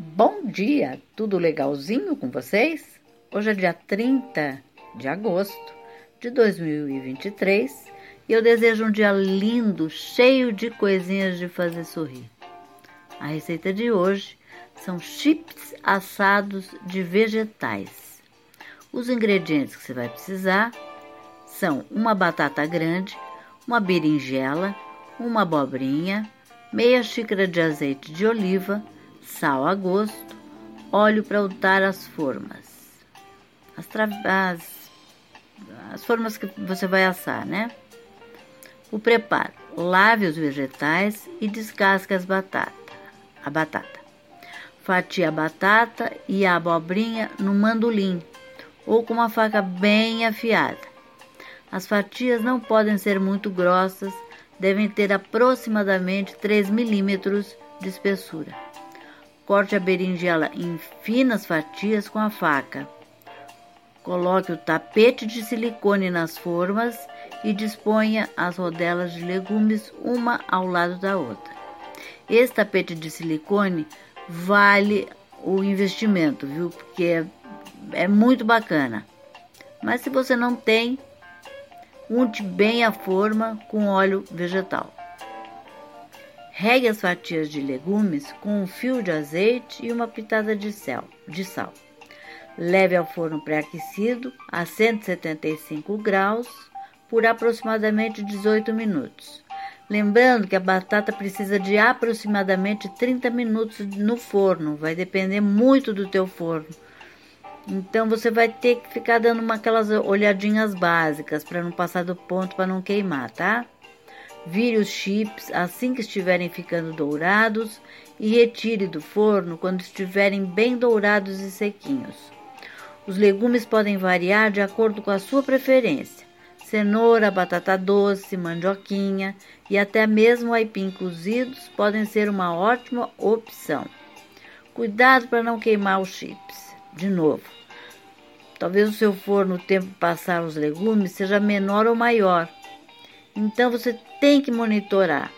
Bom dia, tudo legalzinho com vocês? Hoje é dia 30 de agosto de 2023 e eu desejo um dia lindo, cheio de coisinhas de fazer sorrir. A receita de hoje são chips assados de vegetais. Os ingredientes que você vai precisar são uma batata grande, uma berinjela, uma abobrinha, meia xícara de azeite de oliva, sal a gosto, óleo para untar as formas. As, as, as formas que você vai assar, né? O preparo: lave os vegetais e descasque as batatas, a batata. Fatie a batata e a abobrinha no mandolim ou com uma faca bem afiada. As fatias não podem ser muito grossas, devem ter aproximadamente 3 milímetros de espessura. Corte a berinjela em finas fatias com a faca. Coloque o tapete de silicone nas formas e disponha as rodelas de legumes uma ao lado da outra. Esse tapete de silicone vale o investimento, viu? Porque é, é muito bacana. Mas se você não tem, unte bem a forma com óleo vegetal. Regue as fatias de legumes com um fio de azeite e uma pitada de sal. Leve ao forno pré-aquecido a 175 graus por aproximadamente 18 minutos. Lembrando que a batata precisa de aproximadamente 30 minutos no forno, vai depender muito do teu forno. Então você vai ter que ficar dando uma, aquelas olhadinhas básicas para não passar do ponto para não queimar, tá? Vire os chips assim que estiverem ficando dourados e retire do forno quando estiverem bem dourados e sequinhos. Os legumes podem variar de acordo com a sua preferência. Cenoura, batata doce, mandioquinha e até mesmo aipim cozidos podem ser uma ótima opção. Cuidado para não queimar os chips. De novo, talvez o seu forno, o tempo passar os legumes, seja menor ou maior então você tem que monitorar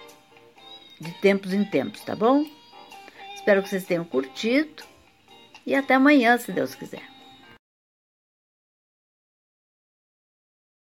de tempos em tempos, tá bom? Espero que vocês tenham curtido e até amanhã, se Deus quiser.